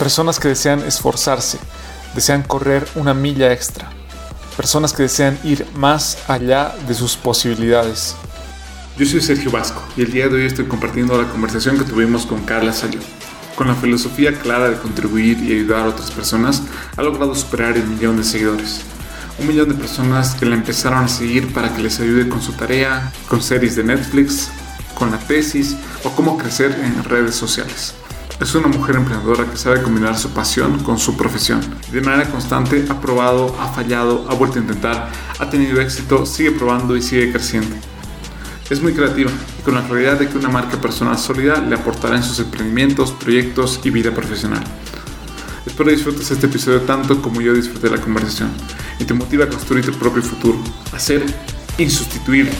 Personas que desean esforzarse, desean correr una milla extra. Personas que desean ir más allá de sus posibilidades. Yo soy Sergio Vasco y el día de hoy estoy compartiendo la conversación que tuvimos con Carla Sayó. Con la filosofía clara de contribuir y ayudar a otras personas, ha logrado superar el millón de seguidores un millón de personas que la empezaron a seguir para que les ayude con su tarea, con series de Netflix, con la tesis o cómo crecer en redes sociales. Es una mujer emprendedora que sabe combinar su pasión con su profesión. De manera constante ha probado, ha fallado, ha vuelto a intentar, ha tenido éxito, sigue probando y sigue creciendo. Es muy creativa y con la claridad de que una marca personal sólida le aportará en sus emprendimientos, proyectos y vida profesional. Espero disfrutes este episodio tanto como yo disfruté la conversación y te motiva a construir tu propio futuro, a ser insustituible.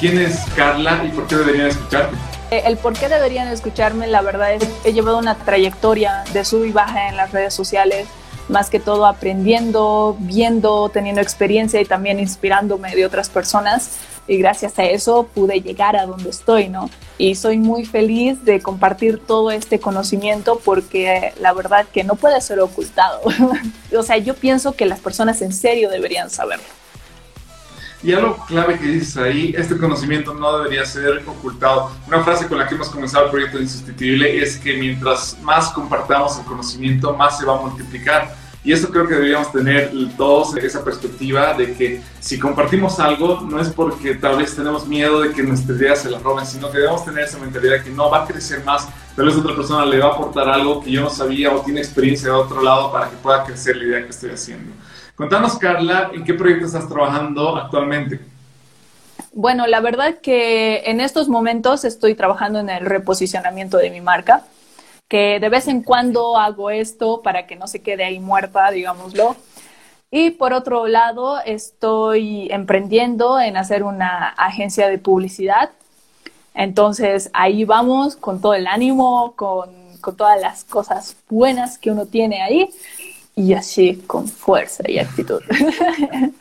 ¿Quién es Carla y por qué deberían escucharte? Eh, el por qué deberían escucharme, la verdad es que he llevado una trayectoria de sub y baja en las redes sociales más que todo aprendiendo, viendo, teniendo experiencia y también inspirándome de otras personas. Y gracias a eso pude llegar a donde estoy, ¿no? Y soy muy feliz de compartir todo este conocimiento porque la verdad que no puede ser ocultado. o sea, yo pienso que las personas en serio deberían saberlo. Y algo clave que dices ahí, este conocimiento no debería ser ocultado. Una frase con la que hemos comenzado el proyecto de Insustituible es que mientras más compartamos el conocimiento, más se va a multiplicar. Y eso creo que deberíamos tener todos esa perspectiva de que si compartimos algo, no es porque tal vez tenemos miedo de que nuestra idea se la roben, sino que debemos tener esa mentalidad que no va a crecer más, tal vez otra persona le va a aportar algo que yo no sabía o tiene experiencia de otro lado para que pueda crecer la idea que estoy haciendo. Contanos, Carla, ¿en qué proyecto estás trabajando actualmente? Bueno, la verdad que en estos momentos estoy trabajando en el reposicionamiento de mi marca, que de vez en cuando hago esto para que no se quede ahí muerta, digámoslo. Y por otro lado, estoy emprendiendo en hacer una agencia de publicidad. Entonces ahí vamos con todo el ánimo, con, con todas las cosas buenas que uno tiene ahí y así con fuerza y actitud.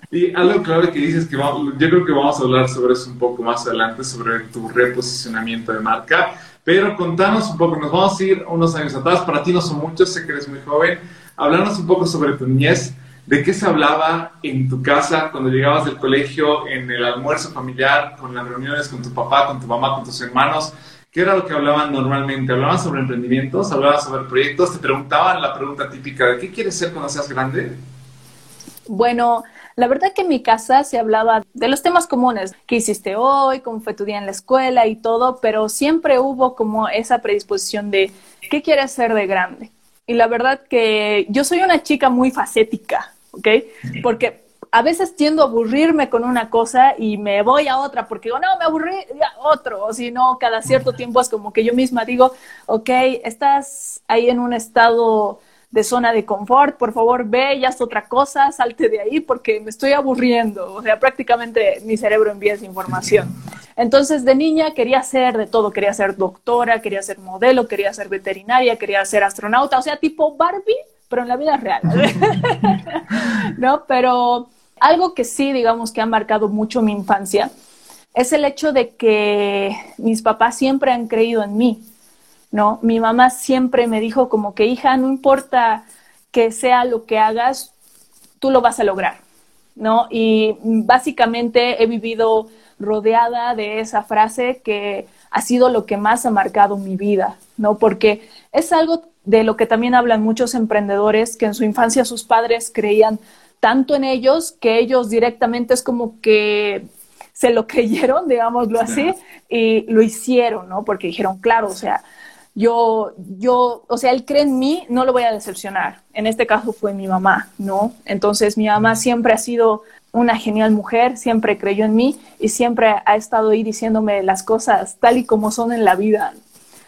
Y algo clave que dices que yo creo que vamos a hablar sobre eso un poco más adelante, sobre tu reposicionamiento de marca, pero contanos un poco, nos vamos a ir unos años atrás, para ti no son muchos, sé que eres muy joven, hablarnos un poco sobre tu niñez, de qué se hablaba en tu casa cuando llegabas del colegio, en el almuerzo familiar, con las reuniones con tu papá, con tu mamá, con tus hermanos, ¿Qué era lo que hablaban normalmente? ¿Hablaban sobre emprendimientos? ¿Hablaban sobre proyectos? ¿Te preguntaban la pregunta típica de qué quieres ser cuando seas grande? Bueno, la verdad que en mi casa se hablaba de los temas comunes, qué hiciste hoy, cómo fue tu día en la escuela y todo, pero siempre hubo como esa predisposición de qué quieres ser de grande. Y la verdad que yo soy una chica muy facética, ¿ok? Porque a veces tiendo a aburrirme con una cosa y me voy a otra porque digo, no, me aburrí, a otro. O si no, cada cierto tiempo es como que yo misma digo, ok, estás ahí en un estado de zona de confort, por favor ve ya es otra cosa, salte de ahí porque me estoy aburriendo. O sea, prácticamente mi cerebro envía esa información. Entonces, de niña quería ser de todo, quería ser doctora, quería ser modelo, quería ser veterinaria, quería ser astronauta, o sea, tipo Barbie, pero en la vida real. ¿No? Pero algo que sí, digamos, que ha marcado mucho mi infancia es el hecho de que mis papás siempre han creído en mí, ¿no? Mi mamá siempre me dijo como que, hija, no importa que sea lo que hagas, tú lo vas a lograr, ¿no? Y básicamente he vivido rodeada de esa frase que ha sido lo que más ha marcado mi vida, ¿no? Porque es algo de lo que también hablan muchos emprendedores que en su infancia sus padres creían tanto en ellos que ellos directamente es como que se lo creyeron, digámoslo así, y lo hicieron, ¿no? Porque dijeron, claro, o sea, yo, yo, o sea, él cree en mí, no lo voy a decepcionar. En este caso fue mi mamá, ¿no? Entonces mi mamá siempre ha sido una genial mujer, siempre creyó en mí y siempre ha estado ahí diciéndome las cosas tal y como son en la vida,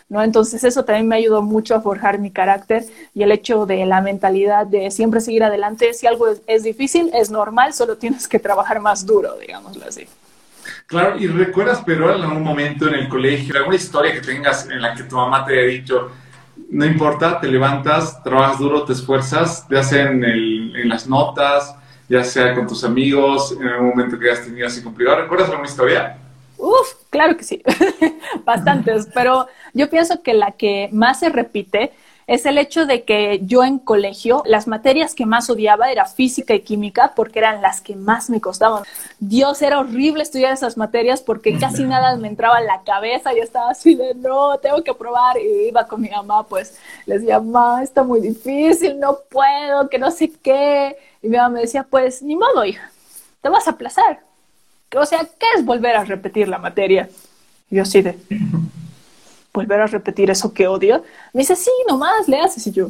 ¿no? Entonces eso también me ayudó mucho a forjar mi carácter y el hecho de la mentalidad de siempre seguir adelante. Si algo es, es difícil, es normal, solo tienes que trabajar más duro, digámoslo así. Claro, y recuerdas, pero en algún momento en el colegio, alguna historia que tengas en la que tu mamá te haya dicho, no importa, te levantas, trabajas duro, te esfuerzas, ya sea en, en las notas, ya sea con tus amigos, en algún momento que hayas tenido así complicado. ¿Recuerdas alguna historia? Uf, claro que sí, bastantes, pero yo pienso que la que más se repite es el hecho de que yo en colegio las materias que más odiaba era física y química porque eran las que más me costaban. Dios, era horrible estudiar esas materias porque casi nada me entraba en la cabeza y estaba así de no, tengo que probar y iba con mi mamá, pues les decía, mamá, está muy difícil, no puedo, que no sé qué. Y mi mamá me decía, pues ni modo, hija, te vas a aplazar. O sea, ¿qué es volver a repetir la materia? Y yo así de, volver a repetir eso que odio. Me dice, sí, nomás le haces. Y yo,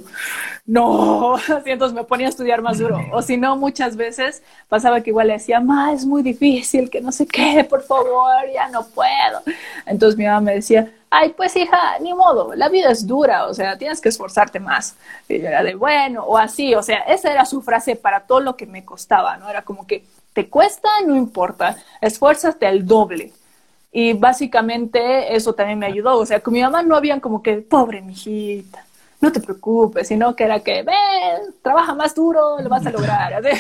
no, entonces me ponía a estudiar más duro. O si no, muchas veces pasaba que igual le decía, ma, es muy difícil, que no sé qué, por favor, ya no puedo. Entonces mi mamá me decía, ay, pues hija, ni modo, la vida es dura, o sea, tienes que esforzarte más. Y yo era de, bueno, o así, o sea, esa era su frase para todo lo que me costaba, ¿no? Era como que, te cuesta, no importa, esfuérzate el doble. Y básicamente eso también me ayudó. O sea, con mi mamá no habían como que, pobre mijita, no te preocupes, sino que era que, ven, trabaja más duro, lo vas a lograr.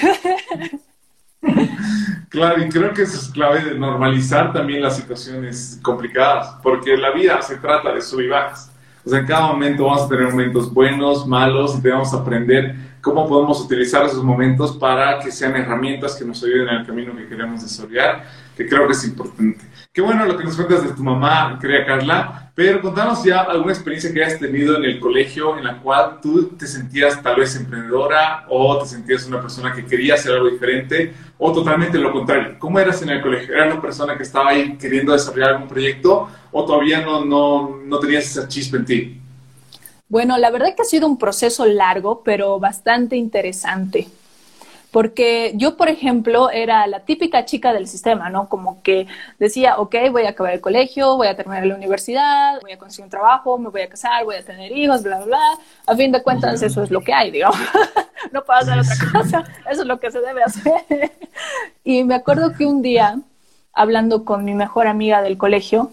Claro, y creo que eso es clave de normalizar también las situaciones complicadas, porque la vida se trata de sub y bajas. O sea, en cada momento vamos a tener momentos buenos, malos, y debemos aprender cómo podemos utilizar esos momentos para que sean herramientas que nos ayuden en el camino que queremos desarrollar, que creo que es importante. Qué bueno lo que nos cuentas de tu mamá, querida Carla, pero contanos ya alguna experiencia que hayas tenido en el colegio en la cual tú te sentías tal vez emprendedora o te sentías una persona que quería hacer algo diferente o totalmente lo contrario. ¿Cómo eras en el colegio? ¿Eras una persona que estaba ahí queriendo desarrollar algún proyecto o todavía no, no, no tenías esa chispa en ti? Bueno, la verdad que ha sido un proceso largo, pero bastante interesante. Porque yo, por ejemplo, era la típica chica del sistema, ¿no? Como que decía, ok, voy a acabar el colegio, voy a terminar la universidad, voy a conseguir un trabajo, me voy a casar, voy a tener hijos, bla, bla, bla. A fin de cuentas, eso es lo que hay, digamos. no puedo hacer otra cosa, eso es lo que se debe hacer. y me acuerdo que un día, hablando con mi mejor amiga del colegio,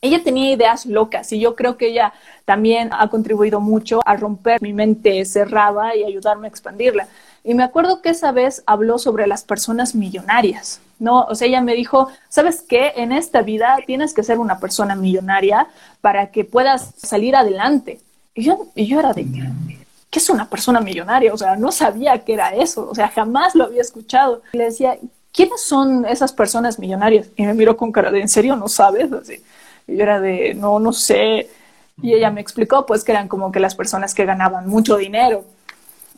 ella tenía ideas locas y yo creo que ella también ha contribuido mucho a romper mi mente cerrada y ayudarme a expandirla. Y me acuerdo que esa vez habló sobre las personas millonarias, ¿no? O sea, ella me dijo, ¿sabes qué? En esta vida tienes que ser una persona millonaria para que puedas salir adelante. Y yo, y yo era de, ¿qué es una persona millonaria? O sea, no sabía qué era eso, o sea, jamás lo había escuchado. Y le decía, ¿quiénes son esas personas millonarias? Y me miró con cara de, ¿en serio no sabes? Así. Y yo era de, no, no sé. Y ella me explicó, pues, que eran como que las personas que ganaban mucho dinero.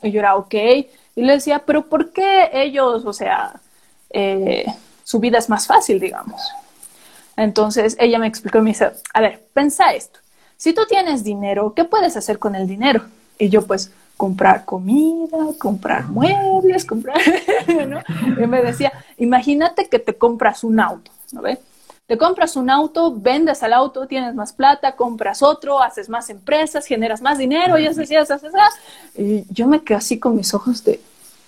Y yo era, ok. Y le decía, pero ¿por qué ellos, o sea, eh, su vida es más fácil, digamos? Entonces ella me explicó y me dice, a ver, pensa esto. Si tú tienes dinero, ¿qué puedes hacer con el dinero? Y yo pues, comprar comida, comprar muebles, comprar. Y me decía, imagínate que te compras un auto, ¿no ves? Compras un auto, vendes al auto, tienes más plata, compras otro, haces más empresas, generas más dinero y así, así, así, Y yo me quedé así con mis ojos de,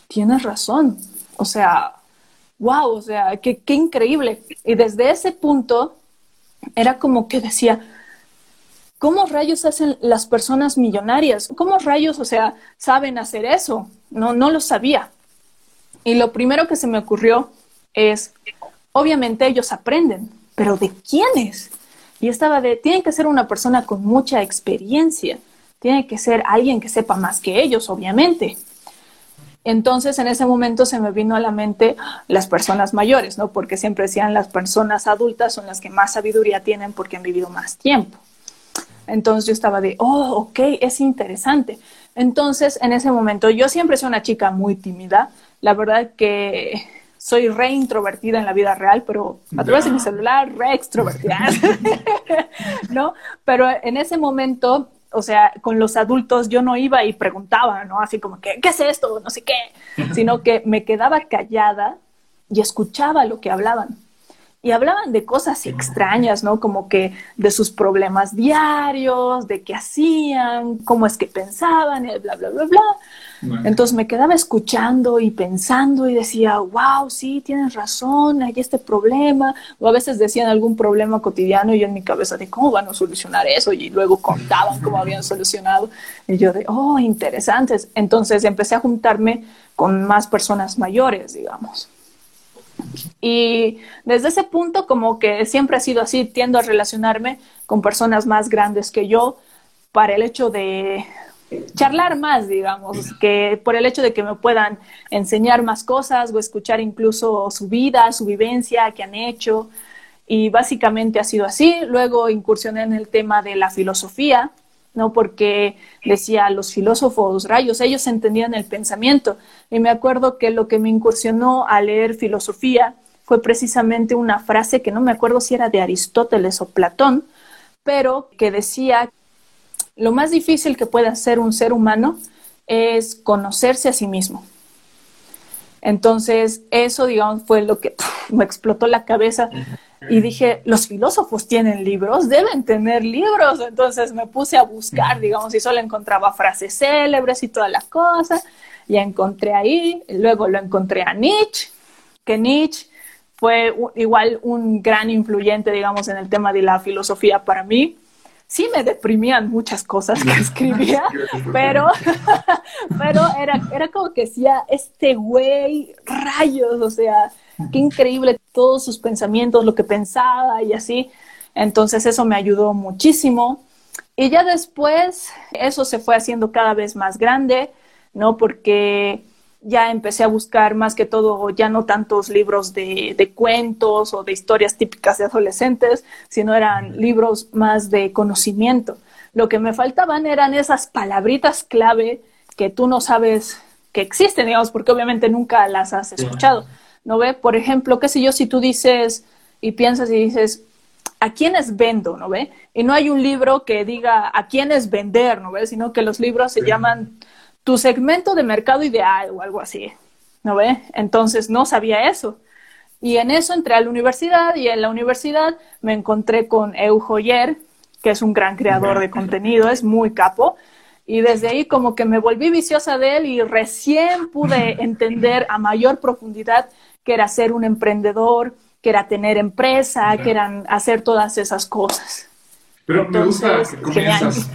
tienes razón. O sea, wow, o sea, qué, qué increíble. Y desde ese punto era como que decía, ¿cómo rayos hacen las personas millonarias? ¿Cómo rayos, o sea, saben hacer eso? No, no lo sabía. Y lo primero que se me ocurrió es, obviamente ellos aprenden, pero ¿de quiénes? Y estaba de, tiene que ser una persona con mucha experiencia, tiene que ser alguien que sepa más que ellos, obviamente. Entonces, en ese momento se me vino a la mente las personas mayores, ¿no? Porque siempre decían las personas adultas son las que más sabiduría tienen porque han vivido más tiempo. Entonces yo estaba de, oh, ok, es interesante. Entonces, en ese momento, yo siempre soy una chica muy tímida. La verdad que soy re introvertida en la vida real, pero a través de mi celular, re extrovertida, ¿no? Pero en ese momento, o sea, con los adultos yo no iba y preguntaba, ¿no? Así como que, ¿qué es esto? No sé qué, sino que me quedaba callada y escuchaba lo que hablaban. Y hablaban de cosas extrañas, ¿no? Como que de sus problemas diarios, de qué hacían, cómo es que pensaban, bla, bla, bla, bla. Entonces me quedaba escuchando y pensando y decía, wow, sí, tienes razón, hay este problema. O a veces decían algún problema cotidiano y yo en mi cabeza de cómo van a solucionar eso y luego contaban cómo habían solucionado. Y yo de, oh, interesantes. Entonces empecé a juntarme con más personas mayores, digamos. Y desde ese punto como que siempre ha sido así, tiendo a relacionarme con personas más grandes que yo para el hecho de, charlar más, digamos, que por el hecho de que me puedan enseñar más cosas o escuchar incluso su vida, su vivencia, qué han hecho. Y básicamente ha sido así. Luego incursioné en el tema de la filosofía, ¿no? Porque decía, los filósofos rayos, ellos entendían el pensamiento. Y me acuerdo que lo que me incursionó a leer filosofía fue precisamente una frase que no me acuerdo si era de Aristóteles o Platón, pero que decía lo más difícil que puede hacer un ser humano es conocerse a sí mismo. Entonces, eso, digamos, fue lo que me explotó la cabeza y dije, los filósofos tienen libros, deben tener libros. Entonces me puse a buscar, digamos, y solo encontraba frases célebres y toda la cosa. Y encontré ahí, luego lo encontré a Nietzsche, que Nietzsche fue igual un gran influyente, digamos, en el tema de la filosofía para mí sí me deprimían muchas cosas que escribía, pero, pero era, era como que decía, este güey, rayos, o sea, qué increíble todos sus pensamientos, lo que pensaba y así. Entonces eso me ayudó muchísimo. Y ya después eso se fue haciendo cada vez más grande, ¿no? Porque ya empecé a buscar más que todo ya no tantos libros de, de, cuentos o de historias típicas de adolescentes, sino eran libros más de conocimiento. Lo que me faltaban eran esas palabritas clave que tú no sabes que existen, digamos, porque obviamente nunca las has escuchado. ¿No ve? Por ejemplo, qué sé yo, si tú dices y piensas y dices, ¿a quiénes vendo? ¿No ve? Y no hay un libro que diga a quiénes vender, ¿no ve? Sino que los libros se llaman tu segmento de mercado ideal o algo así, ¿no ve? Entonces no sabía eso. Y en eso entré a la universidad y en la universidad me encontré con Eu Joyer, que es un gran creador de contenido, es muy capo. Y desde ahí como que me volví viciosa de él y recién pude entender a mayor profundidad que era ser un emprendedor, que era tener empresa, que eran hacer todas esas cosas. Pero me gusta que comienzas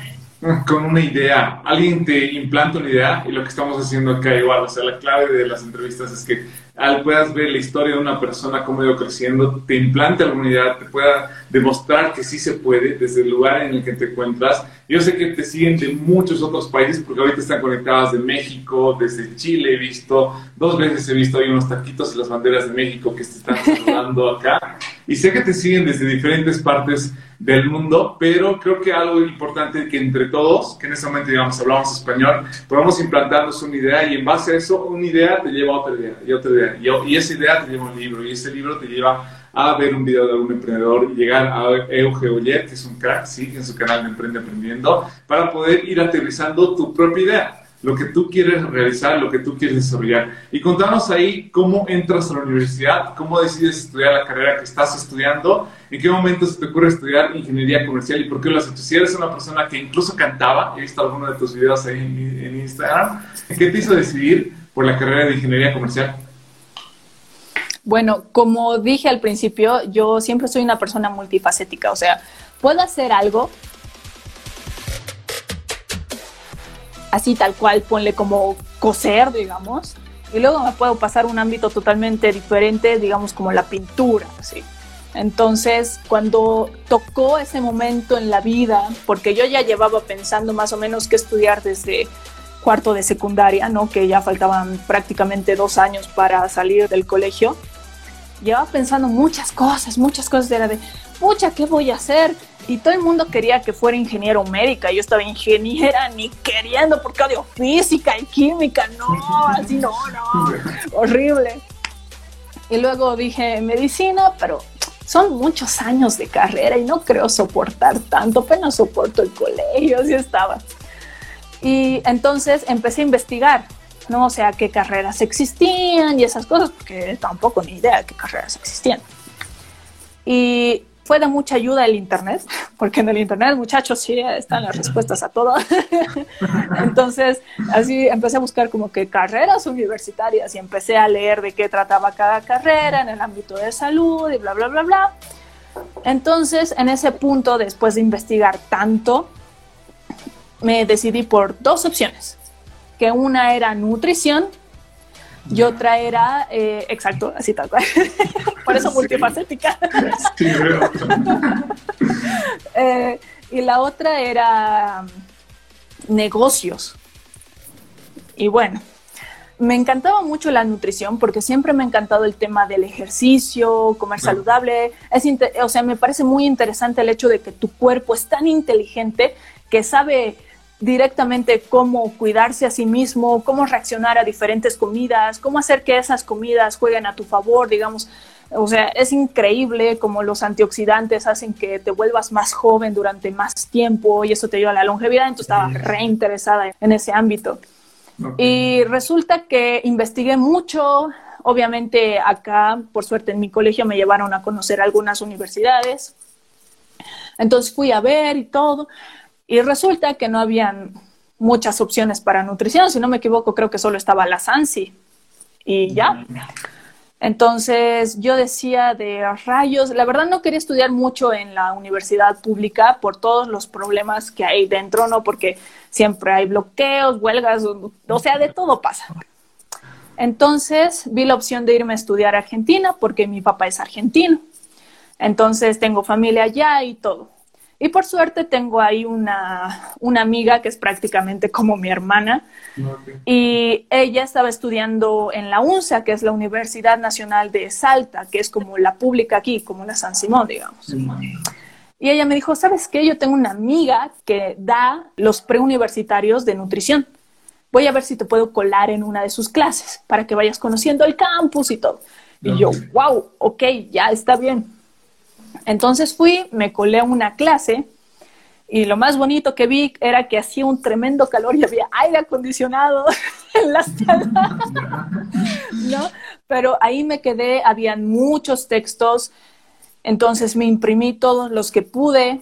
con una idea, alguien te implanta una idea y lo que estamos haciendo acá igual, o sea, la clave de las entrevistas es que al puedas ver la historia de una persona, cómo ha ido creciendo, te implante alguna idea, te pueda demostrar que sí se puede desde el lugar en el que te encuentras. Yo sé que te siguen de muchos otros países porque ahorita están conectadas de México, desde Chile he visto, dos veces he visto ahí unos taquitos y las banderas de México que te están saludando acá. Y sé que te siguen desde diferentes partes del mundo, pero creo que algo importante que entre todos, que en ese momento digamos hablamos español, podamos implantarnos una idea y en base a eso una idea te lleva a otra idea y otra idea. Y, esa idea te lleva a un libro y ese libro te lleva a ver un video de algún emprendedor y llegar a Euge Oyer, que es un crack, sí, en su canal de Emprende Aprendiendo, para poder ir aterrizando tu propia idea lo que tú quieres realizar, lo que tú quieres desarrollar. Y contanos ahí cómo entras a la universidad, cómo decides estudiar la carrera que estás estudiando, en qué momento se te ocurre estudiar ingeniería comercial y por qué lo has hecho. Si eres una persona que incluso cantaba, he visto algunos de tus videos ahí en, en Instagram, ¿qué te hizo decidir por la carrera de ingeniería comercial? Bueno, como dije al principio, yo siempre soy una persona multifacética, o sea, puedo hacer algo así tal cual, ponle como coser, digamos, y luego me puedo pasar a un ámbito totalmente diferente, digamos como la pintura, así. Entonces, cuando tocó ese momento en la vida, porque yo ya llevaba pensando más o menos qué estudiar desde cuarto de secundaria, ¿no? Que ya faltaban prácticamente dos años para salir del colegio. Llevaba pensando muchas cosas, muchas cosas. Era de, pucha, ¿qué voy a hacer? y todo el mundo quería que fuera ingeniero médica. Yo estaba ingeniera ni queriendo porque odio física y química. No, así no, no. Horrible. Y luego dije medicina, pero son muchos años de carrera y no creo soportar tanto, apenas soporto el colegio, así estaba. Y entonces empecé a investigar, ¿no? O sea, qué carreras existían y esas cosas, porque tampoco ni idea de qué carreras existían. Y fue de mucha ayuda el Internet, porque en el Internet, muchachos, sí están las respuestas a todo. Entonces, así empecé a buscar como que carreras universitarias y empecé a leer de qué trataba cada carrera en el ámbito de salud y bla, bla, bla, bla. Entonces, en ese punto, después de investigar tanto, me decidí por dos opciones, que una era nutrición y otra era, eh, exacto, así tal cual. Por eso multifacética. Eh, y la otra era mm, negocios. Y bueno, me encantaba mucho la nutrición porque siempre me ha encantado el tema del ejercicio, comer saludable. Es o sea, me parece muy interesante el hecho de que tu cuerpo es tan inteligente que sabe directamente cómo cuidarse a sí mismo, cómo reaccionar a diferentes comidas, cómo hacer que esas comidas jueguen a tu favor, digamos. O sea, es increíble cómo los antioxidantes hacen que te vuelvas más joven durante más tiempo y eso te ayuda a la longevidad. Entonces estaba reinteresada en ese ámbito. Y resulta que investigué mucho. Obviamente acá, por suerte en mi colegio, me llevaron a conocer algunas universidades. Entonces fui a ver y todo. Y resulta que no habían muchas opciones para nutrición, si no me equivoco, creo que solo estaba la SANSI y ya. Entonces yo decía de rayos, la verdad no quería estudiar mucho en la universidad pública por todos los problemas que hay dentro, ¿no? Porque siempre hay bloqueos, huelgas, o sea, de todo pasa. Entonces vi la opción de irme a estudiar a Argentina porque mi papá es argentino. Entonces tengo familia allá y todo. Y por suerte tengo ahí una, una amiga que es prácticamente como mi hermana. Y ella estaba estudiando en la UNSA, que es la Universidad Nacional de Salta, que es como la pública aquí, como la San Simón, digamos. Y ella me dijo, ¿sabes qué? Yo tengo una amiga que da los preuniversitarios de nutrición. Voy a ver si te puedo colar en una de sus clases para que vayas conociendo el campus y todo. Y yo, wow, ok, ya está bien. Entonces fui, me colé a una clase y lo más bonito que vi era que hacía un tremendo calor y había aire acondicionado en la sala, ¿no? Pero ahí me quedé, habían muchos textos, entonces me imprimí todos los que pude,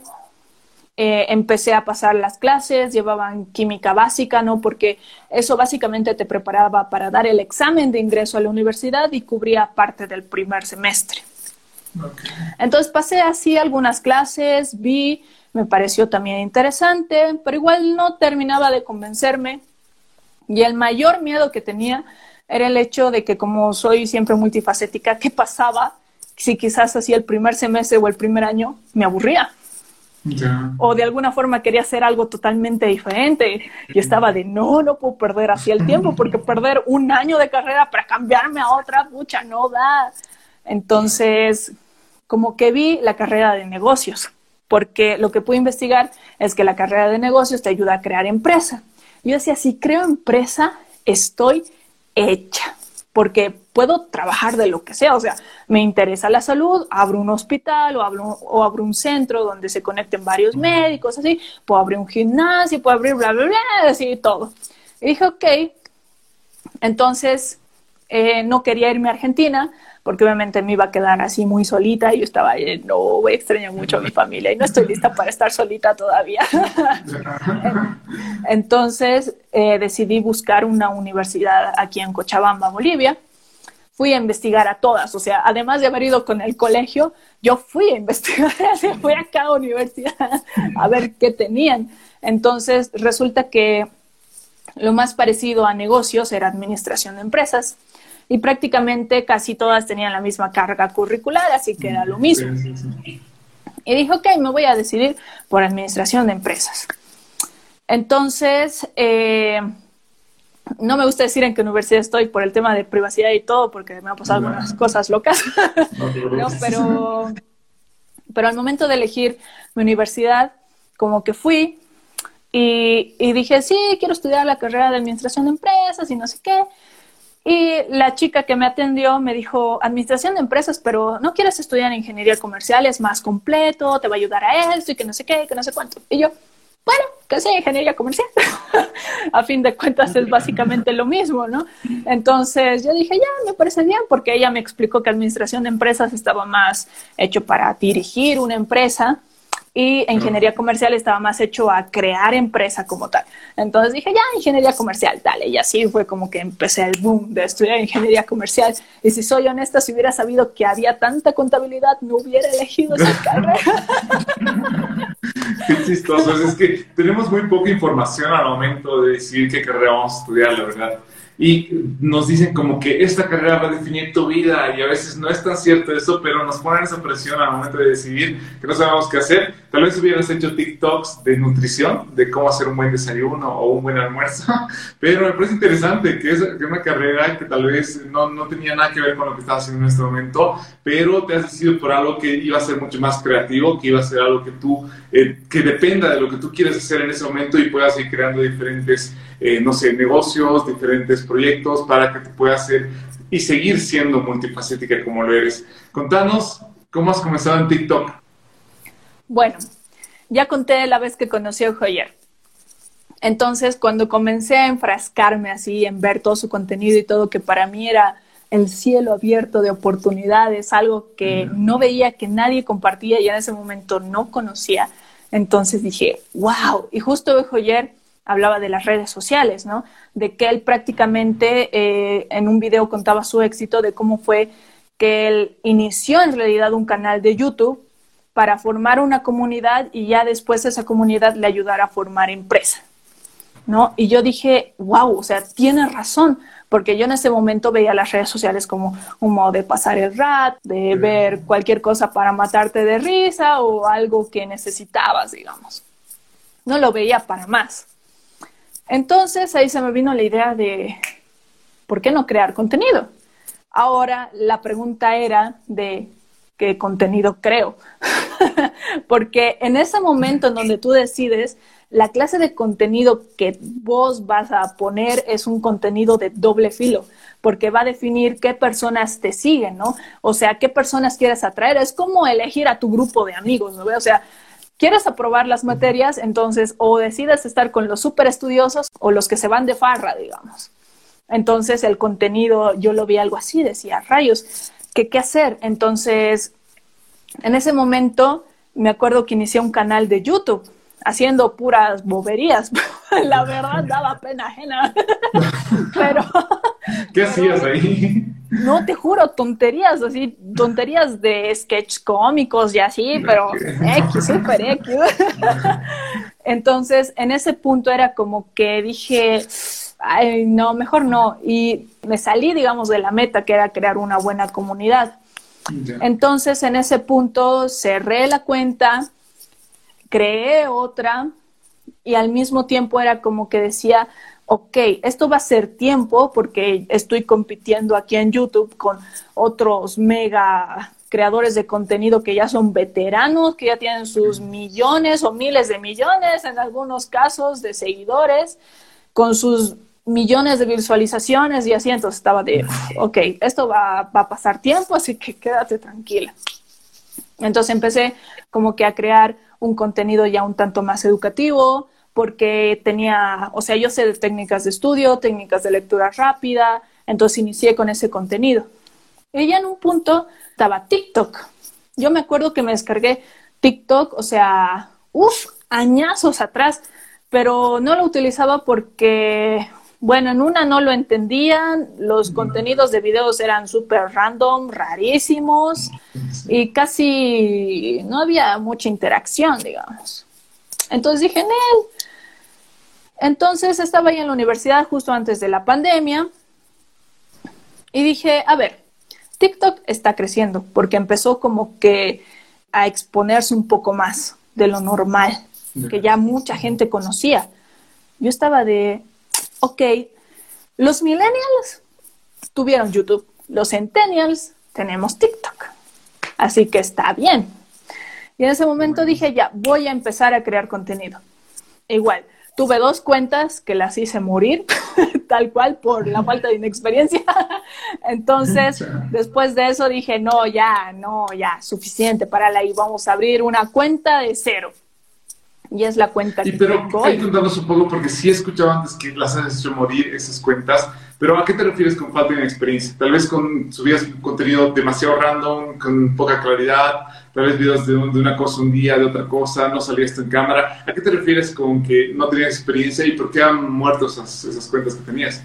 eh, empecé a pasar las clases, llevaban química básica, ¿no? Porque eso básicamente te preparaba para dar el examen de ingreso a la universidad y cubría parte del primer semestre. Entonces pasé así algunas clases, vi, me pareció también interesante, pero igual no terminaba de convencerme. Y el mayor miedo que tenía era el hecho de que como soy siempre multifacética, ¿qué pasaba si quizás hacía el primer semestre o el primer año me aburría? O de alguna forma quería hacer algo totalmente diferente y estaba de no, no puedo perder así el tiempo porque perder un año de carrera para cambiarme a otra, pucha, no da. Entonces, como que vi la carrera de negocios, porque lo que pude investigar es que la carrera de negocios te ayuda a crear empresa. Yo decía, si creo empresa, estoy hecha, porque puedo trabajar de lo que sea, o sea, me interesa la salud, abro un hospital o abro, o abro un centro donde se conecten varios médicos, así, puedo abrir un gimnasio, puedo abrir bla, bla, bla, así, todo. Y dije, ok, entonces eh, no quería irme a Argentina, porque obviamente me iba a quedar así muy solita y yo estaba no, extraño mucho a mi familia y no estoy lista para estar solita todavía. Entonces eh, decidí buscar una universidad aquí en Cochabamba, Bolivia. Fui a investigar a todas, o sea, además de haber ido con el colegio, yo fui a investigar, fui a cada universidad a ver qué tenían. Entonces resulta que lo más parecido a negocios era administración de empresas y prácticamente casi todas tenían la misma carga curricular, así que era lo mismo. Y dije, ok, me voy a decidir por administración de empresas. Entonces, eh, no me gusta decir en qué universidad estoy por el tema de privacidad y todo, porque me han pasado algunas cosas locas. pero, pero al momento de elegir mi universidad, como que fui y, y dije, sí, quiero estudiar la carrera de administración de empresas y no sé qué. Y la chica que me atendió me dijo, administración de empresas, pero no quieres estudiar ingeniería comercial, es más completo, te va a ayudar a esto y que no sé qué, que no sé cuánto. Y yo, bueno, que sea ingeniería comercial. a fin de cuentas es básicamente lo mismo, ¿no? Entonces yo dije, ya, me parece bien, porque ella me explicó que administración de empresas estaba más hecho para dirigir una empresa y ingeniería comercial estaba más hecho a crear empresa como tal. Entonces dije, ya, ingeniería comercial, dale. Y así fue como que empecé el boom de estudiar ingeniería comercial. Y si soy honesta, si hubiera sabido que había tanta contabilidad, no hubiera elegido esa carrera. Qué chistoso. Es que tenemos muy poca información al momento de decidir qué carrera vamos a estudiar, la verdad y nos dicen como que esta carrera va a definir tu vida y a veces no es tan cierto eso, pero nos ponen esa presión al momento de decidir que no sabemos qué hacer. Tal vez hubieras hecho TikToks de nutrición, de cómo hacer un buen desayuno o un buen almuerzo, pero me parece interesante que es una carrera que tal vez no, no tenía nada que ver con lo que estás haciendo en este momento, pero te has decidido por algo que iba a ser mucho más creativo, que iba a ser algo que tú, eh, que dependa de lo que tú quieres hacer en ese momento y puedas ir creando diferentes eh, no sé, negocios, diferentes proyectos para que te puedas hacer y seguir siendo multifacética como lo eres. Contanos cómo has comenzado en TikTok. Bueno, ya conté la vez que conocí a Joyer. Entonces, cuando comencé a enfrascarme así en ver todo su contenido y todo, que para mí era el cielo abierto de oportunidades, algo que no veía que nadie compartía y en ese momento no conocía. Entonces dije, wow. Y justo Joyer hablaba de las redes sociales, ¿no? De que él prácticamente eh, en un video contaba su éxito de cómo fue que él inició en realidad un canal de YouTube para formar una comunidad y ya después esa comunidad le ayudara a formar empresa, ¿no? Y yo dije, wow, o sea, tiene razón, porque yo en ese momento veía las redes sociales como un modo de pasar el rat, de ver cualquier cosa para matarte de risa o algo que necesitabas, digamos. No lo veía para más. Entonces ahí se me vino la idea de, ¿por qué no crear contenido? Ahora la pregunta era de qué contenido creo. Porque en ese momento en donde tú decides, la clase de contenido que vos vas a poner es un contenido de doble filo, porque va a definir qué personas te siguen, ¿no? O sea, qué personas quieres atraer. Es como elegir a tu grupo de amigos, ¿no? O sea, quieres aprobar las materias, entonces o decides estar con los súper estudiosos o los que se van de farra, digamos. Entonces el contenido, yo lo vi algo así, decía, rayos, ¿qué, qué hacer? Entonces, en ese momento me acuerdo que inicié un canal de YouTube haciendo puras boberías. La verdad daba pena ajena. pero. ¿Qué hacías ahí? No, te juro, tonterías, así, tonterías de sketch cómicos y así, pero X, super X. Entonces, en ese punto era como que dije, ay, no, mejor no. Y me salí, digamos, de la meta, que era crear una buena comunidad. Entonces, en ese punto cerré la cuenta, creé otra y al mismo tiempo era como que decía, ok, esto va a ser tiempo porque estoy compitiendo aquí en YouTube con otros mega creadores de contenido que ya son veteranos, que ya tienen sus millones o miles de millones en algunos casos de seguidores, con sus millones de visualizaciones y así, entonces estaba de, ok, esto va, va a pasar tiempo, así que quédate tranquila. Entonces empecé como que a crear un contenido ya un tanto más educativo, porque tenía, o sea, yo sé de técnicas de estudio, técnicas de lectura rápida, entonces inicié con ese contenido. Ya en un punto estaba TikTok. Yo me acuerdo que me descargué TikTok, o sea, uff, añazos atrás, pero no lo utilizaba porque bueno, en una no lo entendían, los contenidos de videos eran súper random, rarísimos y casi no había mucha interacción, digamos. Entonces dije, Nel. Entonces estaba ahí en la universidad justo antes de la pandemia y dije, a ver, TikTok está creciendo porque empezó como que a exponerse un poco más de lo normal, que ya mucha gente conocía. Yo estaba de, ok, los millennials tuvieron YouTube, los centennials tenemos TikTok, así que está bien. Y en ese momento dije, ya, voy a empezar a crear contenido. Igual, tuve dos cuentas que las hice morir tal cual por la falta de inexperiencia. Entonces, después de eso dije, no, ya, no, ya, suficiente, para la y vamos a abrir una cuenta de cero. Y es la cuenta que pero, tengo hoy. un poco, porque sí he escuchado antes que las has hecho morir esas cuentas, pero ¿a qué te refieres con falta de experiencia? Tal vez con subías contenido demasiado random, con poca claridad, tal vez videos de, una cosa un día, de otra cosa, no salías en cámara. ¿A qué te refieres con que no tenías experiencia y por qué han muerto esas, esas cuentas que tenías?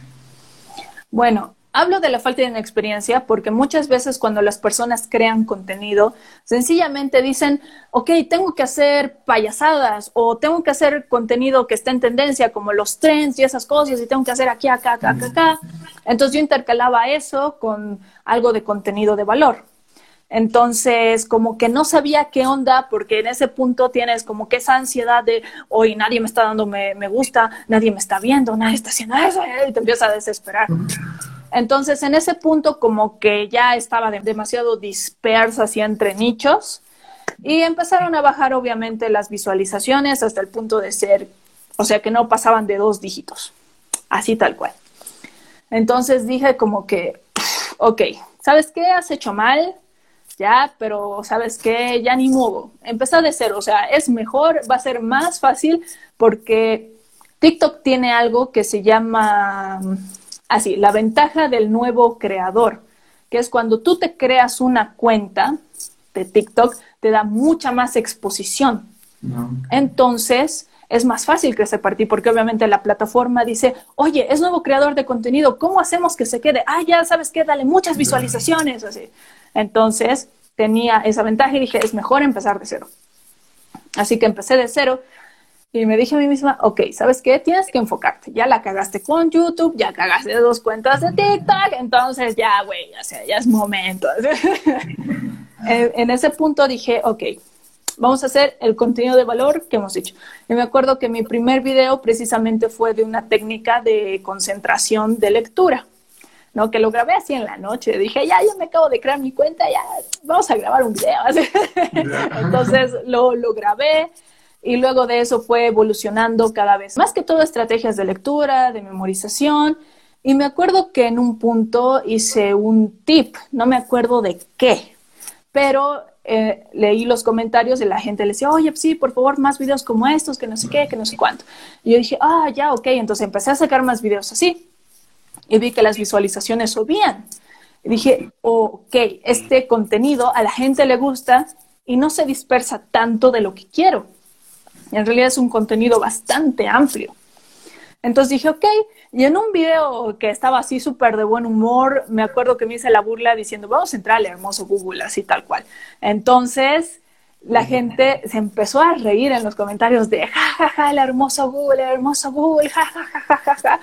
Bueno, Hablo de la falta de experiencia porque muchas veces cuando las personas crean contenido, sencillamente dicen, ok, tengo que hacer payasadas o tengo que hacer contenido que esté en tendencia como los trends y esas cosas y tengo que hacer aquí, acá, acá, acá, acá. Entonces yo intercalaba eso con algo de contenido de valor. Entonces, como que no sabía qué onda, porque en ese punto tienes como que esa ansiedad de, hoy nadie me está dando me, me gusta, nadie me está viendo, nadie está haciendo eso, y te empiezas a desesperar. Entonces, en ese punto como que ya estaba demasiado dispersa así entre nichos y empezaron a bajar obviamente las visualizaciones hasta el punto de ser, o sea, que no pasaban de dos dígitos, así tal cual. Entonces dije como que, ok, ¿sabes qué? Has hecho mal, ya, pero ¿sabes qué? Ya ni modo. Empezar de cero, o sea, es mejor, va a ser más fácil porque TikTok tiene algo que se llama Así, la ventaja del nuevo creador, que es cuando tú te creas una cuenta de TikTok, te da mucha más exposición. Entonces, es más fácil crecer para ti, porque obviamente la plataforma dice, oye, es nuevo creador de contenido, ¿cómo hacemos que se quede? Ah, ya sabes qué, dale muchas visualizaciones, así. Entonces, tenía esa ventaja y dije, es mejor empezar de cero. Así que empecé de cero y me dije a mí misma, ok, ¿sabes qué? Tienes que enfocarte. Ya la cagaste con YouTube, ya cagaste dos cuentas de TikTok, entonces ya, güey, o sea, ya es momento. en ese punto dije, ok, vamos a hacer el contenido de valor que hemos hecho. Y me acuerdo que mi primer video precisamente fue de una técnica de concentración de lectura, ¿no? Que lo grabé así en la noche. Dije, ya, ya me acabo de crear mi cuenta, ya, vamos a grabar un video. Entonces lo, lo grabé y luego de eso fue evolucionando cada vez más que todo estrategias de lectura, de memorización. Y me acuerdo que en un punto hice un tip, no me acuerdo de qué, pero eh, leí los comentarios y la gente le decía, oye, sí, por favor, más videos como estos, que no sé qué, que no sé cuánto. Y yo dije, ah, ya, ok, entonces empecé a sacar más videos así. Y vi que las visualizaciones subían. Y dije, ok, este contenido a la gente le gusta y no se dispersa tanto de lo que quiero. En realidad es un contenido bastante amplio. Entonces dije, ok, y en un video que estaba así súper de buen humor, me acuerdo que me hice la burla diciendo, vamos a entrar al hermoso Google, así tal cual. Entonces la gente se empezó a reír en los comentarios de, ja, ja, ja, el hermoso Google, el hermoso Google, ja, ja, ja, ja, ja, ja.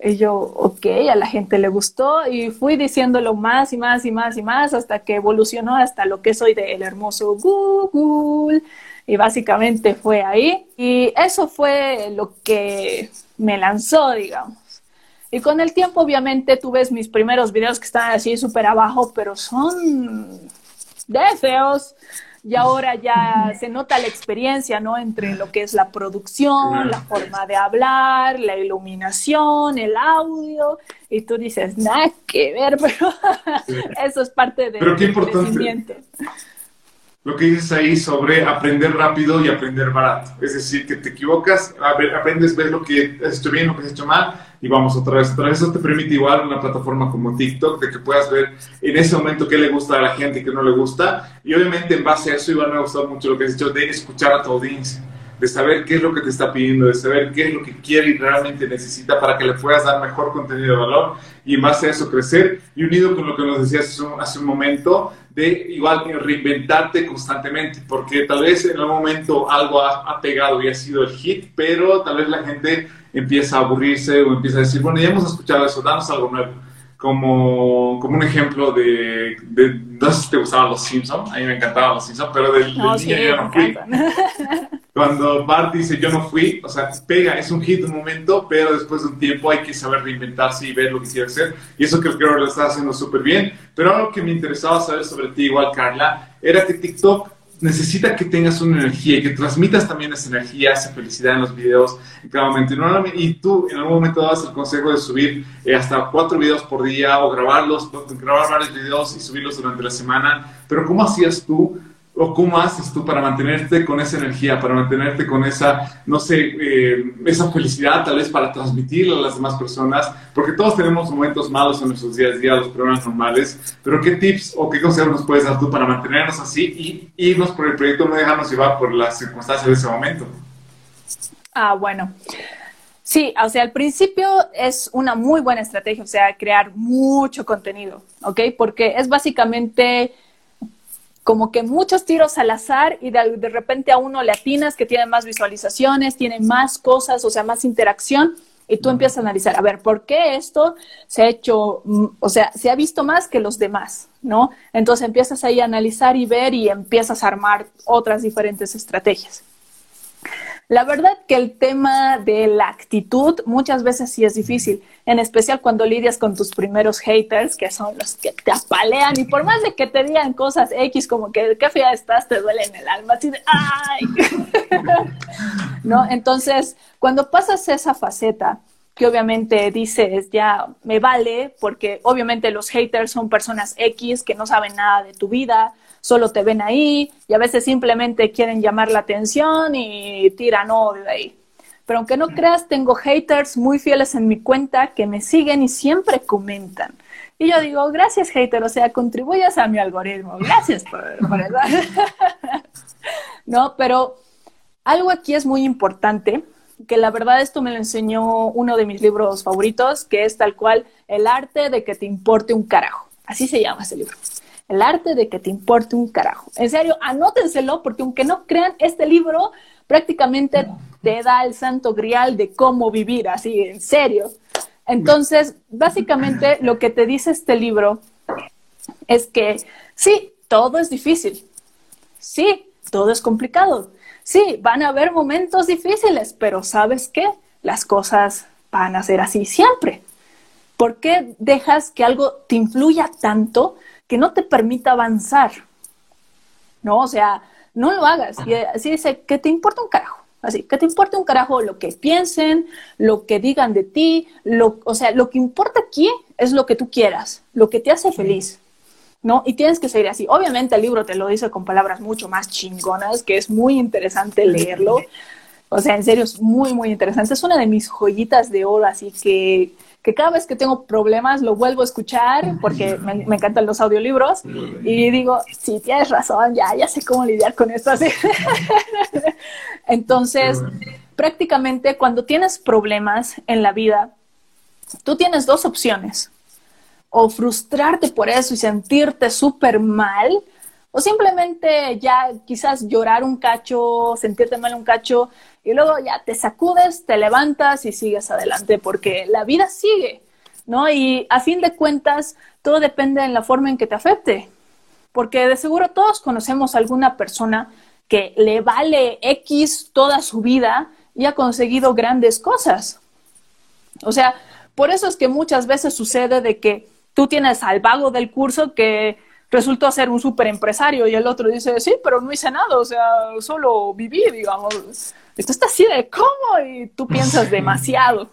Y yo, ok, a la gente le gustó y fui diciéndolo más y más y más y más hasta que evolucionó hasta lo que soy del hermoso Google y básicamente fue ahí. Y eso fue lo que me lanzó, digamos. Y con el tiempo, obviamente, tú ves mis primeros videos que están así súper abajo, pero son de feos. Y ahora ya se nota la experiencia, ¿no? Entre lo que es la producción, la forma de hablar, la iluminación, el audio. Y tú dices, nada que ver, pero eso es parte del crecimiento lo que dices ahí sobre aprender rápido y aprender barato. Es decir, que te equivocas, aprendes, ves lo que has hecho bien, lo que has hecho mal y vamos otra vez. Otra vez eso te permite igual una plataforma como TikTok de que puedas ver en ese momento qué le gusta a la gente y qué no le gusta. Y obviamente en base a eso igual me ha gustado mucho lo que has hecho de escuchar a tu audiencia de saber qué es lo que te está pidiendo, de saber qué es lo que quiere y realmente necesita para que le puedas dar mejor contenido de valor y en base a eso crecer. Y unido con lo que nos decías hace un momento, de igual reinventarte constantemente, porque tal vez en algún momento algo ha, pegado y ha sido el hit, pero tal vez la gente empieza a aburrirse o empieza a decir, bueno, ya hemos escuchado eso, danos algo nuevo. Como, como un ejemplo de, no sé si te gustaban los Simpsons, a mí me encantaban los Simpsons, pero del, no, niño yo no fui. Cuando Bart dice yo no fui, o sea, pega, es un hit un momento, pero después de un tiempo hay que saber reinventarse y ver lo que quiere hacer. Y eso creo que lo está haciendo súper bien. Pero algo que me interesaba saber sobre ti, igual Carla, era que TikTok necesita que tengas una energía y que transmitas también esa energía, esa felicidad en los videos en cada momento. Y, tú en algún momento das el consejo de subir eh, hasta cuatro videos por día o grabarlos, grabar varios videos y subirlos durante la semana. Pero ¿cómo hacías tú ¿O cómo haces tú para mantenerte con esa energía, para mantenerte con esa, no sé, eh, esa felicidad tal vez para transmitirla a las demás personas? Porque todos tenemos momentos malos en nuestros días a día, los problemas normales, pero ¿qué tips o qué consejos nos puedes dar tú para mantenernos así y irnos por el proyecto, no dejarnos llevar por las circunstancias de ese momento? Ah, bueno. Sí, o sea, al principio es una muy buena estrategia, o sea, crear mucho contenido, ¿ok? Porque es básicamente como que muchos tiros al azar y de, repente a uno le atinas que tiene más visualizaciones, tiene más cosas, o sea, más interacción, y tú empiezas a analizar, a ver, ¿por qué esto se ha hecho, mm, o sea, se ha visto más que los demás, ¿no? Entonces empiezas ahí a analizar y ver y empiezas a armar otras diferentes estrategias. La verdad que el tema de la actitud muchas veces sí es difícil, en especial cuando lidias con tus primeros haters, que son los que te apalean y por más de que te digan cosas X como que qué fea estás, te duele en el alma, así de ¡ay! ¿No? Entonces, cuando pasas esa faceta, que obviamente dices, ya me vale, porque obviamente los haters son personas X que no saben nada de tu vida, solo te ven ahí y a veces simplemente quieren llamar la atención y tiran odio ahí. Pero aunque no creas, tengo haters muy fieles en mi cuenta que me siguen y siempre comentan. Y yo digo, gracias hater, o sea, contribuyas a mi algoritmo. Gracias por, por eso. no, pero algo aquí es muy importante, que la verdad esto me lo enseñó uno de mis libros favoritos, que es tal cual El arte de que te importe un carajo. Así se llama ese libro. El arte de que te importe un carajo. En serio, anótenselo porque aunque no crean, este libro prácticamente te da el santo grial de cómo vivir, así, en serio. Entonces, básicamente lo que te dice este libro es que sí, todo es difícil. Sí, todo es complicado. Sí, van a haber momentos difíciles, pero ¿sabes qué? Las cosas van a ser así siempre. ¿Por qué dejas que algo te influya tanto que no te permita avanzar. ¿No? O sea, no lo hagas. Y así dice, que te importa un carajo. Así, que te importa un carajo lo que piensen, lo que digan de ti, lo, o sea, lo que importa aquí es lo que tú quieras, lo que te hace feliz, ¿no? Y tienes que seguir así. Obviamente el libro te lo dice con palabras mucho más chingonas, que es muy interesante leerlo. O sea, en serio, es muy, muy interesante. Es una de mis joyitas de oro, así que que cada vez que tengo problemas lo vuelvo a escuchar porque me, encantan los audiolibros y digo, sí, tienes razón, ya, ya sé cómo lidiar con esto así. Entonces, prácticamente cuando tienes problemas en la vida, tú tienes dos opciones. O frustrarte por eso y sentirte súper mal, o simplemente ya quizás llorar un cacho, sentirte mal un cacho y luego ya te sacudes, te levantas y sigues adelante porque la vida sigue, ¿no? Y a fin de cuentas, todo depende en la forma en que te afecte, porque de seguro todos conocemos a alguna persona que le vale X toda su vida y ha conseguido grandes cosas. O sea, por eso es que muchas veces sucede de que tú tienes al vago del curso que resultó ser un súper empresario y el otro dice, sí, pero no hice nada, o sea, solo viví, digamos. Esto está así de cómo y tú piensas demasiado.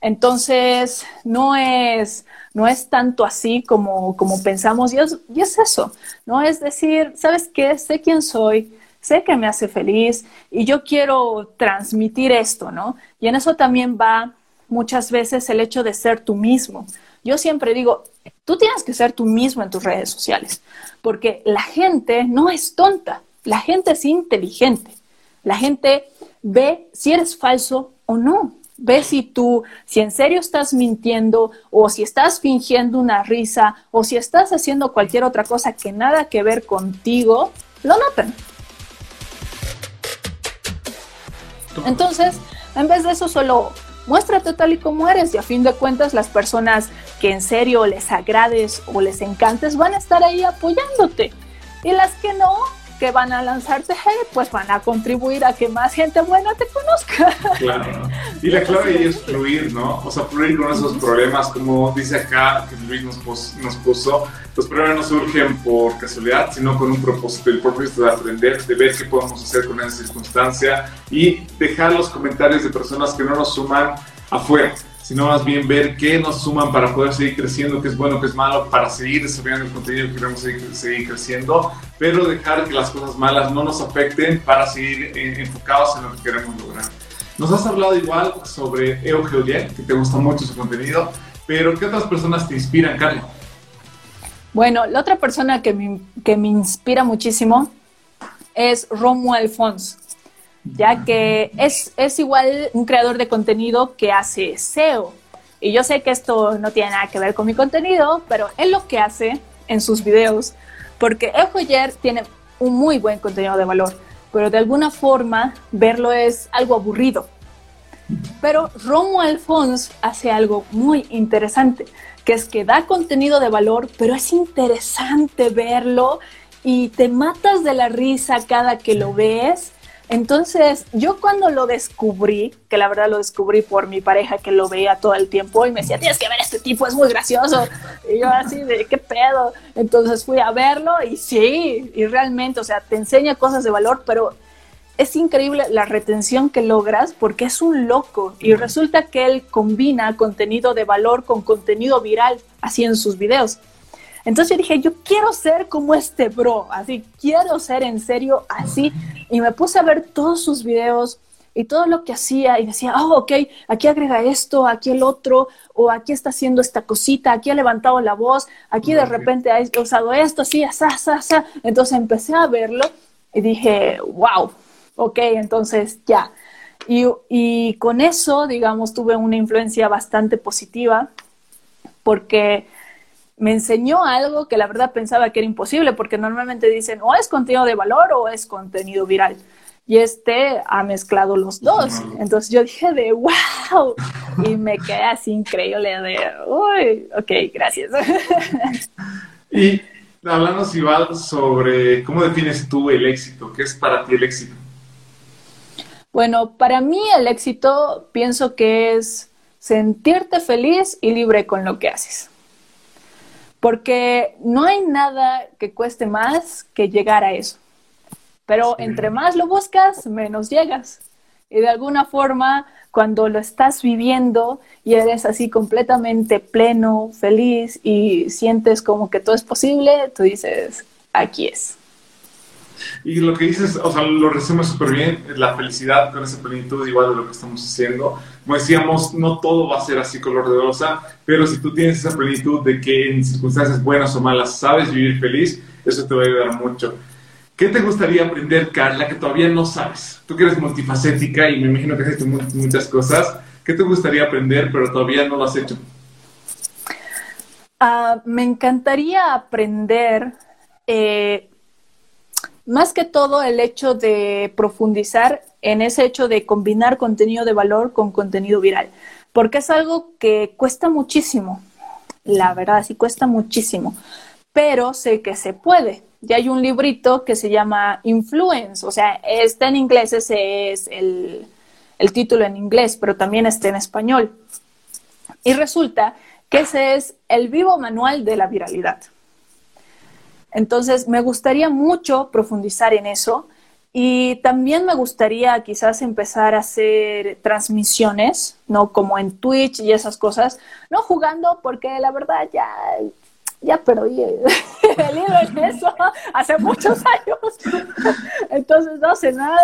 Entonces, no es, no es tanto así como, como pensamos y es, y es eso, ¿no? Es decir, ¿sabes qué? Sé quién soy, sé que me hace feliz y yo quiero transmitir esto, ¿no? Y en eso también va muchas veces el hecho de ser tú mismo. Yo siempre digo, tú tienes que ser tú mismo en tus redes sociales, porque la gente no es tonta, la gente es inteligente. La gente ve si eres falso o no. Ve si tú, si en serio estás mintiendo o si estás fingiendo una risa o si estás haciendo cualquier otra cosa que nada que ver contigo, lo notan. Entonces, en vez de eso, solo muéstrate tal y como eres y a fin de cuentas las personas que en serio les agrades o les encantes van a estar ahí apoyándote. Y las que no, que van a lanzarse pues van a contribuir a que más gente buena te conozca. Claro. Y la clave ahí es fluir, ¿no? O sea, fluir con esos problemas, como dice acá, que Luis nos, nos puso, los problemas no surgen por casualidad, sino con un propósito, el propósito de aprender, de ver qué podemos hacer con esa circunstancia y dejar los comentarios de personas que no nos suman afuera sino más bien ver qué nos suman para poder seguir creciendo, qué es bueno, qué es malo, para seguir desarrollando el contenido que queremos seguir, creciendo, pero dejar que las cosas malas no nos afecten para seguir eh, enfocados en lo que queremos lograr. Nos has hablado igual sobre Euge que te gusta mucho su contenido, pero ¿qué otras personas te inspiran, Carla? Bueno, la otra persona que me, que me inspira muchísimo es Romo Alfons ya que es, es igual un creador de contenido que hace SEO. Y yo sé que esto no tiene nada que ver con mi contenido, pero es lo que hace en sus videos, porque El Joyer tiene un muy buen contenido de valor, pero de alguna forma verlo es algo aburrido. Pero Romo Alfons hace algo muy interesante, que es que da contenido de valor, pero es interesante verlo y te matas de la risa cada que lo ves entonces, yo cuando lo descubrí, que la verdad lo descubrí por mi pareja que lo veía todo el tiempo y me decía, tienes que ver este tipo, es muy gracioso. Y yo así de, ¿qué pedo? Entonces fui a verlo y sí, y realmente, o sea, te enseña cosas de valor, pero es increíble la retención que logras porque es un loco y resulta que él combina contenido de valor con contenido viral así en sus videos. Entonces yo dije, yo quiero ser como este bro, así, quiero ser en serio así. Y me puse a ver todos sus videos y todo lo que hacía y decía, oh, ok, aquí agrega esto, aquí el otro, o aquí está haciendo esta cosita, aquí ha levantado la voz, aquí de repente ha usado esto, así, así, así. Entonces empecé a verlo y dije, wow, ok, entonces ya. Y, y con eso, digamos, tuve una influencia bastante positiva porque me enseñó algo que la verdad pensaba que era imposible, porque normalmente dicen o es contenido de valor o es contenido viral. Y este ha mezclado los dos. Entonces yo dije de wow. Y me quedé así increíble de uy, ok, gracias. Y hablando igual sobre cómo defines tú el éxito. ¿Qué es para ti el éxito? Bueno, para mí el éxito pienso que es sentirte feliz y libre con lo que haces porque no hay nada que cueste más que llegar a eso. Pero entre más lo buscas, menos llegas. Y de alguna forma, cuando lo estás viviendo y eres así completamente pleno, feliz y sientes como que todo es posible, tú dices, aquí es. Y lo que dices, o sea, lo resume súper bien, la felicidad con esa plenitud igual de lo que estamos haciendo. Como decíamos, no todo va a ser así color de rosa, pero si tú tienes esa plenitud de que en circunstancias buenas o malas sabes vivir feliz, eso te va a ayudar mucho. ¿Qué te gustaría aprender, Carla, que todavía no sabes? Tú que eres multifacética y me imagino que has hecho muchas cosas. ¿Qué te gustaría aprender, pero todavía no lo has hecho? Ah, me encantaría aprender eh, más que todo el hecho de profundizar en ese hecho de combinar contenido de valor con contenido viral, porque es algo que cuesta muchísimo, la verdad, sí cuesta muchísimo, pero sé que se puede. Ya hay un librito que se llama Influence, o sea, está en inglés, ese es el, el título en inglés, pero también está en español. Y resulta que ese es el vivo manual de la viralidad. Entonces, me gustaría mucho profundizar en eso y también me gustaría quizás empezar a hacer transmisiones, ¿no? Como en Twitch y esas cosas, no jugando porque la verdad ya, ya perdí el en eso hace muchos años. Entonces, no sé nada.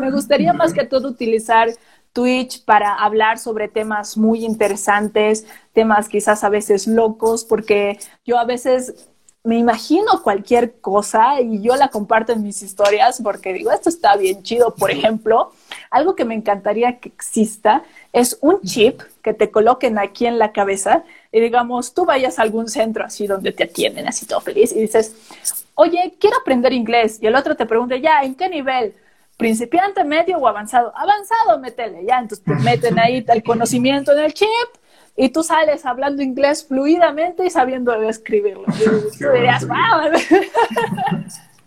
me gustaría más que todo utilizar Twitch para hablar sobre temas muy interesantes, temas quizás a veces locos, porque yo a veces me imagino cualquier cosa y yo la comparto en mis historias porque digo, esto está bien chido. Por ejemplo, algo que me encantaría que exista es un chip que te coloquen aquí en la cabeza y digamos, tú vayas a algún centro así donde te atienden así todo feliz y dices, oye, quiero aprender inglés. Y el otro te pregunta, ya, ¿en qué nivel? principiante, medio o avanzado. Avanzado, métele, ya. Entonces te meten ahí el conocimiento en el chip y tú sales hablando inglés fluidamente y sabiendo escribirlo. Y tú dirías, wow.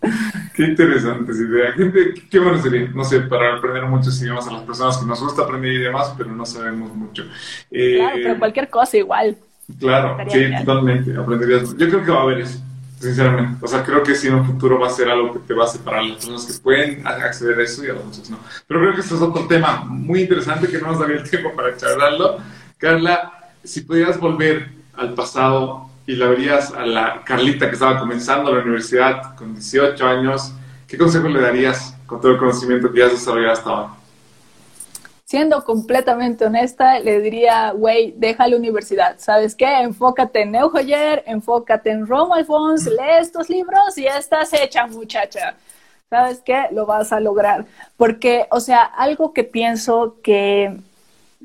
Qué interesante esa idea. Qué, qué bueno sería, no sé, para aprender muchos idiomas a las personas que nos gusta aprender idiomas, pero no sabemos mucho. claro, pero cualquier cosa igual. Claro, sí, totalmente. Aprenderías. Yo creo que va a haber eso, sinceramente. O sea, creo que sí en un futuro va a ser algo que te va a separar a las personas que pueden acceder a eso y a las otras no. Pero creo que esto es otro tema muy interesante que no nos daría el tiempo para charlarlo. Carla, si pudieras volver al pasado y la verías a la Carlita que estaba comenzando la universidad con 18 años, ¿qué consejo le darías con todo el conocimiento que ya has desarrollado hasta ahora? Siendo completamente honesta, le diría, güey, deja la universidad. ¿Sabes qué? Enfócate en Neuhoyer, enfócate en Romo Alphonse, lee estos libros y estás hecha, muchacha. ¿Sabes qué? Lo vas a lograr. Porque, o sea, algo que pienso que,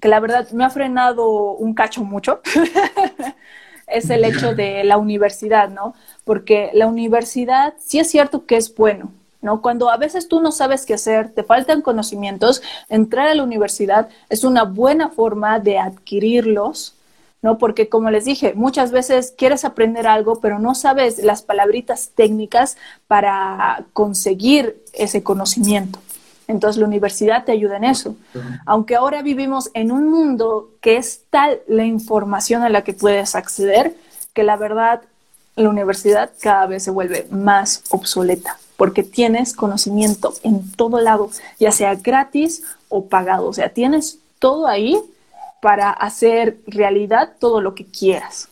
que la verdad me ha frenado un cacho mucho es el hecho de la universidad, ¿no? Porque la universidad sí es cierto que es bueno, ¿no? Cuando a veces tú no sabes qué hacer, te faltan conocimientos, entrar a la universidad es una buena forma de adquirirlos, ¿no? Porque como les dije, muchas veces quieres aprender algo, pero no sabes las palabritas técnicas para conseguir ese conocimiento. Entonces la universidad te ayuda en eso. Aunque ahora vivimos en un mundo que es tal la información a la que puedes acceder, que la verdad la universidad cada vez se vuelve más obsoleta, porque tienes conocimiento en todo lado, ya sea gratis o pagado. O sea, tienes todo ahí para hacer realidad todo lo que quieras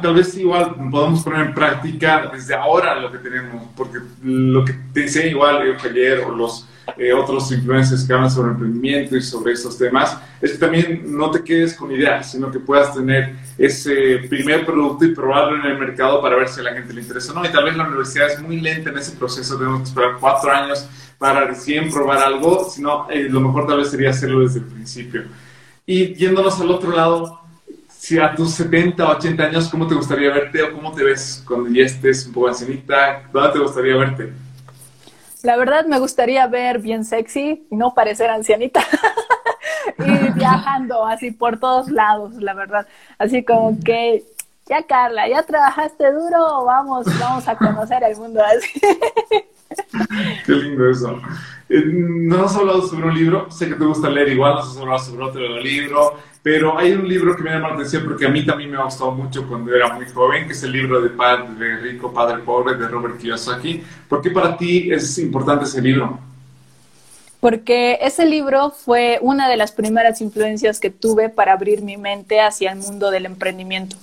tal vez igual podemos poner en práctica desde ahora lo que tenemos, porque lo que te dice igual ayer o los eh, otros influencers que hablan sobre emprendimiento y sobre estos temas, es que también no te quedes con ideas, sino que puedas tener ese primer producto y probarlo en el mercado para ver si a la gente le interesa o no. Y tal vez la universidad es muy lenta en ese proceso, tenemos que esperar cuatro años para recién probar algo, sino eh, lo mejor tal vez sería hacerlo desde el principio. Y yéndonos al otro lado, si a tus 70 o 80 años, ¿cómo te gustaría verte o cómo te ves cuando ya estés un poco ancianita? ¿Dónde te gustaría verte? La verdad me gustaría ver bien sexy y no parecer ancianita. y viajando así por todos lados, la verdad. Así como que, ya Carla, ya trabajaste duro, vamos, vamos a conocer el mundo así. Qué lindo eso. Eh, no has hablado sobre un libro, sé que te gusta leer igual, nos has hablado sobre otro libro, pero hay un libro que me llama la atención porque a mí también me ha gustado mucho cuando era muy joven, que es el libro de Padre Rico, Padre Pobre de Robert Kiyosaki. ¿Por qué para ti es importante ese libro? Porque ese libro fue una de las primeras influencias que tuve para abrir mi mente hacia el mundo del emprendimiento.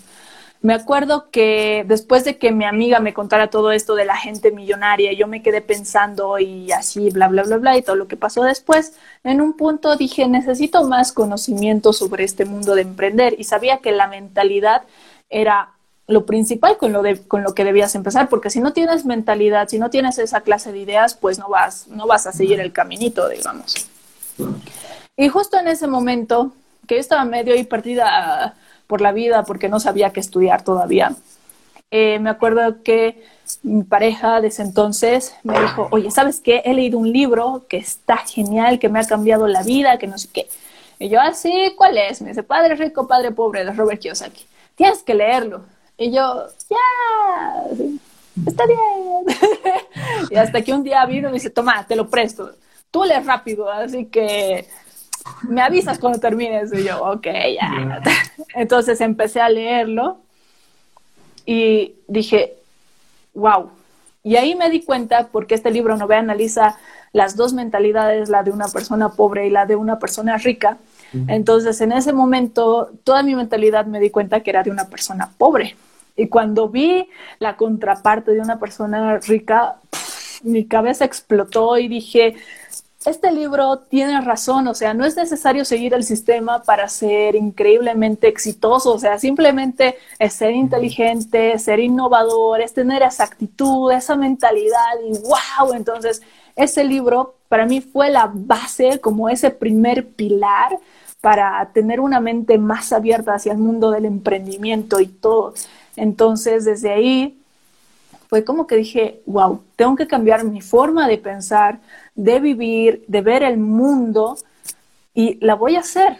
Me acuerdo que después de que mi amiga me contara todo esto de la gente millonaria, yo me quedé pensando y así, bla, bla, bla, bla, y todo lo que pasó después, en un punto dije, necesito más conocimiento sobre este mundo de emprender y sabía que la mentalidad era lo principal con lo, con lo que debías empezar, porque si no tienes mentalidad, si no tienes esa clase de ideas, pues no vas, no vas a seguir el caminito, digamos. Y justo en ese momento, que yo estaba medio y partida por la vida porque no sabía qué estudiar todavía. Eh, me acuerdo que mi pareja de ese entonces me dijo, oye, ¿sabes qué? He leído un libro que está genial, que me ha cambiado la vida, que no sé qué. Y yo, así, ah, ¿cuál es? Me dice, Padre Rico, Padre Pobre, de Robert Kiyosaki. Tienes que leerlo. Y yo, ya, está bien. y hasta que un día vino y me dice, toma, te lo presto. Tú lees rápido, así que me avisas cuando termines. Y yo, ok, ya. Entonces empecé a leerlo y dije, wow. Y ahí me di cuenta, porque este libro no ve analiza las dos mentalidades, la de una persona pobre y la de una persona rica. Entonces, en ese momento, toda mi mentalidad me di cuenta que era de una persona pobre. Y cuando vi la contraparte de una persona rica, mi cabeza explotó y dije, este libro tiene razón, o sea, no es necesario seguir el sistema para ser increíblemente exitoso, o sea, simplemente es ser inteligente, ser innovador, es tener esa actitud, esa mentalidad y wow, entonces ese libro para mí fue la base, como ese primer pilar para tener una mente más abierta hacia el mundo del emprendimiento y todo. Entonces, desde ahí fue como que dije, wow, tengo que cambiar mi forma de pensar, de vivir, de ver el mundo y la voy a hacer.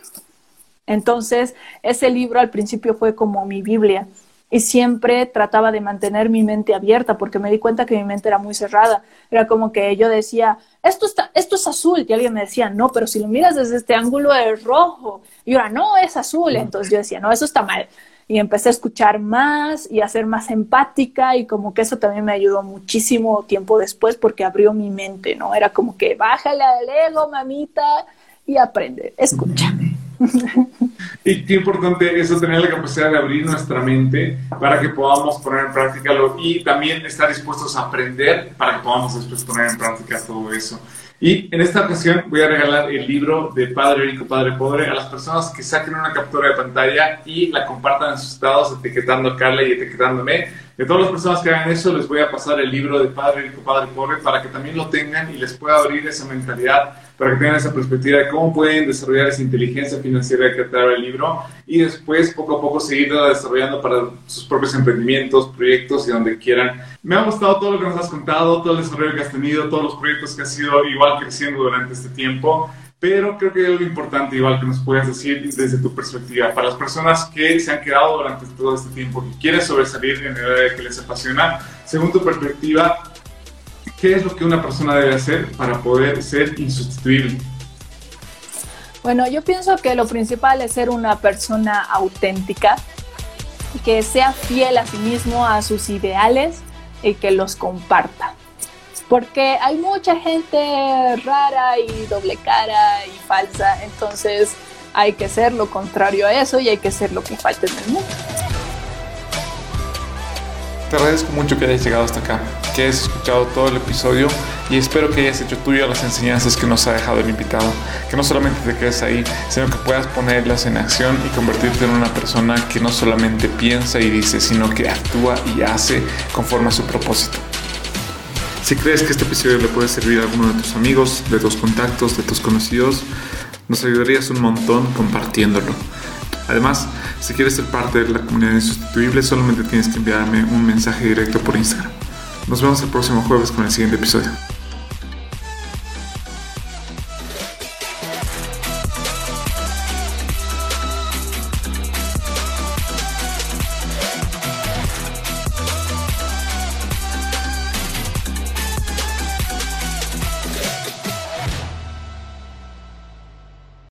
Entonces, ese libro al principio fue como mi Biblia. y siempre trataba de mantener mi mente abierta porque me di cuenta que mi mente era muy cerrada. Era como que yo decía, esto, está, esto es azul y alguien me decía, no, pero si lo miras desde este ángulo es rojo. Y ahora, no, es azul. Entonces yo decía, no, eso está mal. Y empecé a escuchar más y a ser más empática y como que eso también me ayudó muchísimo tiempo después porque abrió mi mente, ¿no? Era como que bájale al ego, mamita, y aprende, escucha. Y qué importante eso, tener la capacidad de abrir nuestra mente para que podamos poner en práctica lo, y también estar dispuestos a aprender para que podamos después poner en práctica todo eso. Y en esta ocasión voy a regalar el libro de Padre Rico, Padre Pobre a las personas que saquen una captura de pantalla y la compartan en sus estados etiquetando a Carla y etiquetándome. De todas las personas que hagan eso, les voy a pasar el libro de Padre Rico, Padre Pobre para que también lo tengan y les pueda abrir esa mentalidad para que tengan esa perspectiva de cómo pueden desarrollar esa inteligencia financiera que trae el libro y después poco a poco seguir desarrollando para sus propios emprendimientos, proyectos y donde quieran. Me ha gustado todo lo que nos has contado, todo el desarrollo que has tenido, todos los proyectos que has ido igual creciendo durante este tiempo. Pero creo que hay algo importante, igual que nos puedas decir desde tu perspectiva, para las personas que se han quedado durante todo este tiempo, que quieren sobresalir en el área que les apasiona, según tu perspectiva, ¿qué es lo que una persona debe hacer para poder ser insustituible? Bueno, yo pienso que lo principal es ser una persona auténtica, que sea fiel a sí mismo, a sus ideales y que los comparta. Porque hay mucha gente rara y doble cara y falsa, entonces hay que ser lo contrario a eso y hay que ser lo que falta en el mundo. Te agradezco mucho que hayas llegado hasta acá, que hayas escuchado todo el episodio y espero que hayas hecho tuyo las enseñanzas que nos ha dejado el invitado. Que no solamente te quedes ahí, sino que puedas ponerlas en acción y convertirte en una persona que no solamente piensa y dice, sino que actúa y hace conforme a su propósito. Si crees que este episodio le puede servir a alguno de tus amigos, de tus contactos, de tus conocidos, nos ayudarías un montón compartiéndolo. Además, si quieres ser parte de la comunidad insustituible, solamente tienes que enviarme un mensaje directo por Instagram. Nos vemos el próximo jueves con el siguiente episodio.